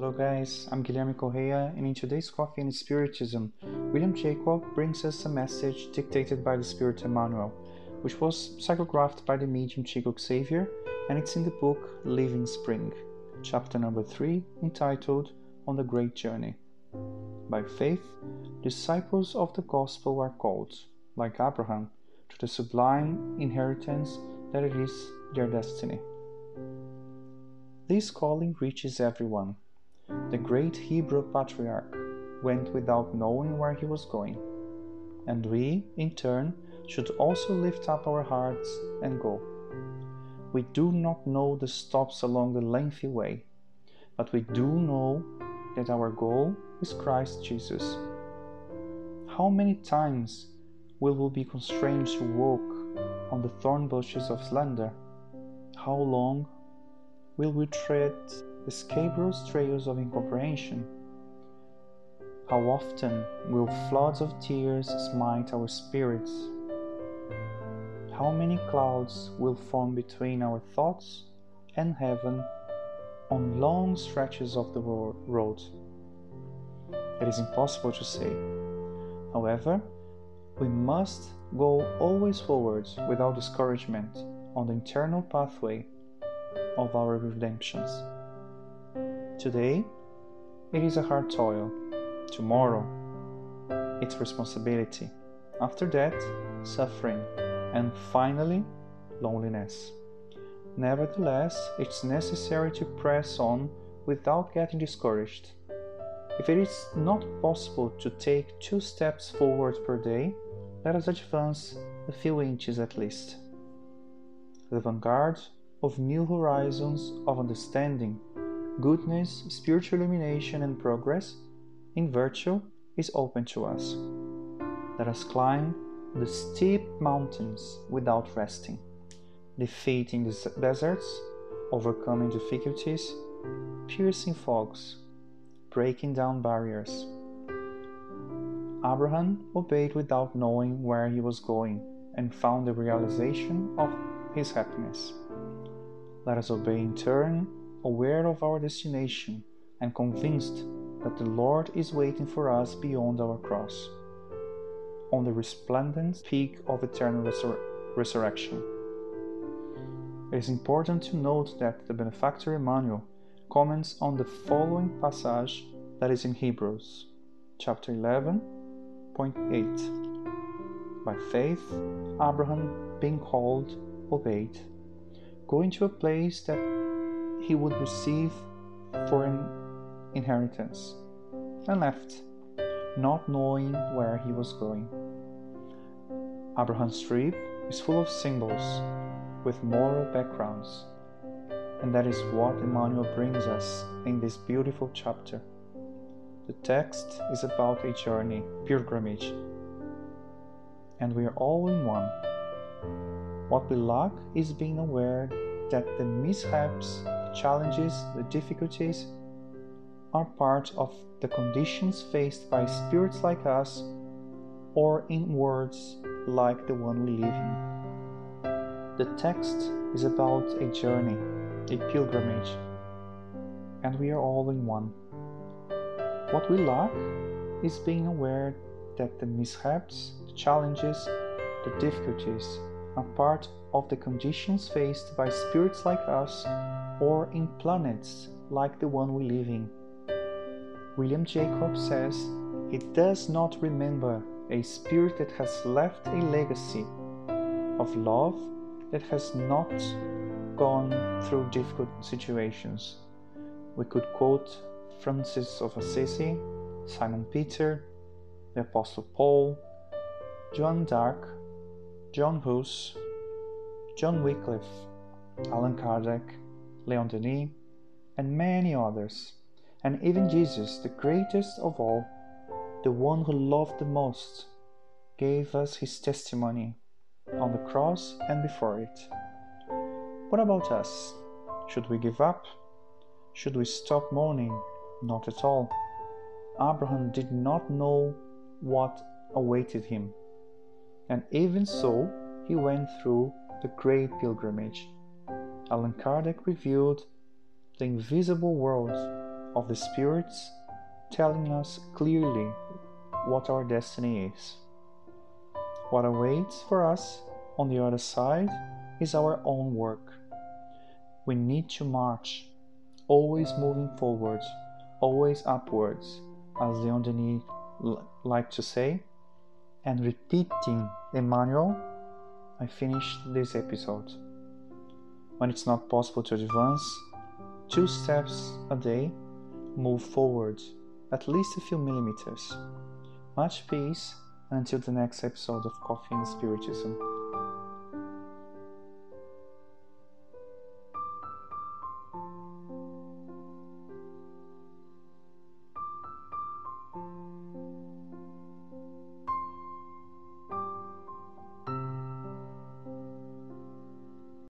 Hello, guys, I'm Guilherme Correa, and in today's Coffee and Spiritism, William Jacob brings us a message dictated by the Spirit Emmanuel, which was psychographed by the medium Chico Xavier, and it's in the book Living Spring, chapter number 3, entitled On the Great Journey. By faith, disciples of the gospel are called, like Abraham, to the sublime inheritance that it is their destiny. This calling reaches everyone the great Hebrew patriarch went without knowing where he was going, and we, in turn, should also lift up our hearts and go. We do not know the stops along the lengthy way, but we do know that our goal is Christ Jesus. How many times will we be constrained to walk on the thorn bushes of slander? How long will we tread scabrous trails of incomprehension? How often will floods of tears smite our spirits? How many clouds will form between our thoughts and heaven on long stretches of the road? It is impossible to say. However, we must go always forward without discouragement on the internal pathway of our redemptions. Today, it is a hard toil. Tomorrow, it's responsibility. After that, suffering. And finally, loneliness. Nevertheless, it's necessary to press on without getting discouraged. If it is not possible to take two steps forward per day, let us advance a few inches at least. The vanguard of new horizons of understanding goodness, spiritual illumination, and progress in virtue is open to us. Let us climb the steep mountains without resting, defeating the deserts, overcoming difficulties, piercing fogs, breaking down barriers. Abraham obeyed without knowing where he was going and found the realization of his happiness. Let us obey in turn aware of our destination and convinced that the Lord is waiting for us beyond our cross, on the resplendent peak of eternal resur- resurrection. It is important to note that the benefactor Emmanuel comments on the following passage that is in Hebrews, chapter 11.8. By faith, Abraham, being called, obeyed, going to a place that he would receive for an inheritance, and left, not knowing where he was going. Abraham's trip is full of symbols with moral backgrounds, and that is what Emmanuel brings us in this beautiful chapter. The text is about a journey, pilgrimage, and we are all in one. What we lack is being aware that the mishaps challenges, the difficulties are part of the conditions faced by spirits like us or in words like the one we live in. The text is about a journey, a pilgrimage, and we are all in one. What we lack is being aware that the mishaps, the challenges, the difficulties are part of the conditions faced by spirits like us or in planets like the one we live in. William Jacob says he does not remember a spirit that has left a legacy of love that has not gone through difficult situations. We could quote Francis of Assisi, Simon Peter, the Apostle Paul, Joan d'Arc, John Hus, John Wycliffe, Allan Kardec, Leon Denis, and many others, and even Jesus, the greatest of all, the one who loved the most, gave us his testimony on the cross and before it. What about us? Should we give up? Should we stop mourning? Not at all. Abraham did not know what awaited him, and even so, he went through the great pilgrimage. Allan Kardec revealed the invisible world of the spirits telling us clearly what our destiny is. What awaits for us on the other side is our own work. We need to march, always moving forward, always upwards, as Leon Denis liked to say, and repeating Emmanuel, I finished this episode. When it's not possible to advance two steps a day, move forward at least a few millimeters. Much peace until the next episode of Coffee and Spiritism.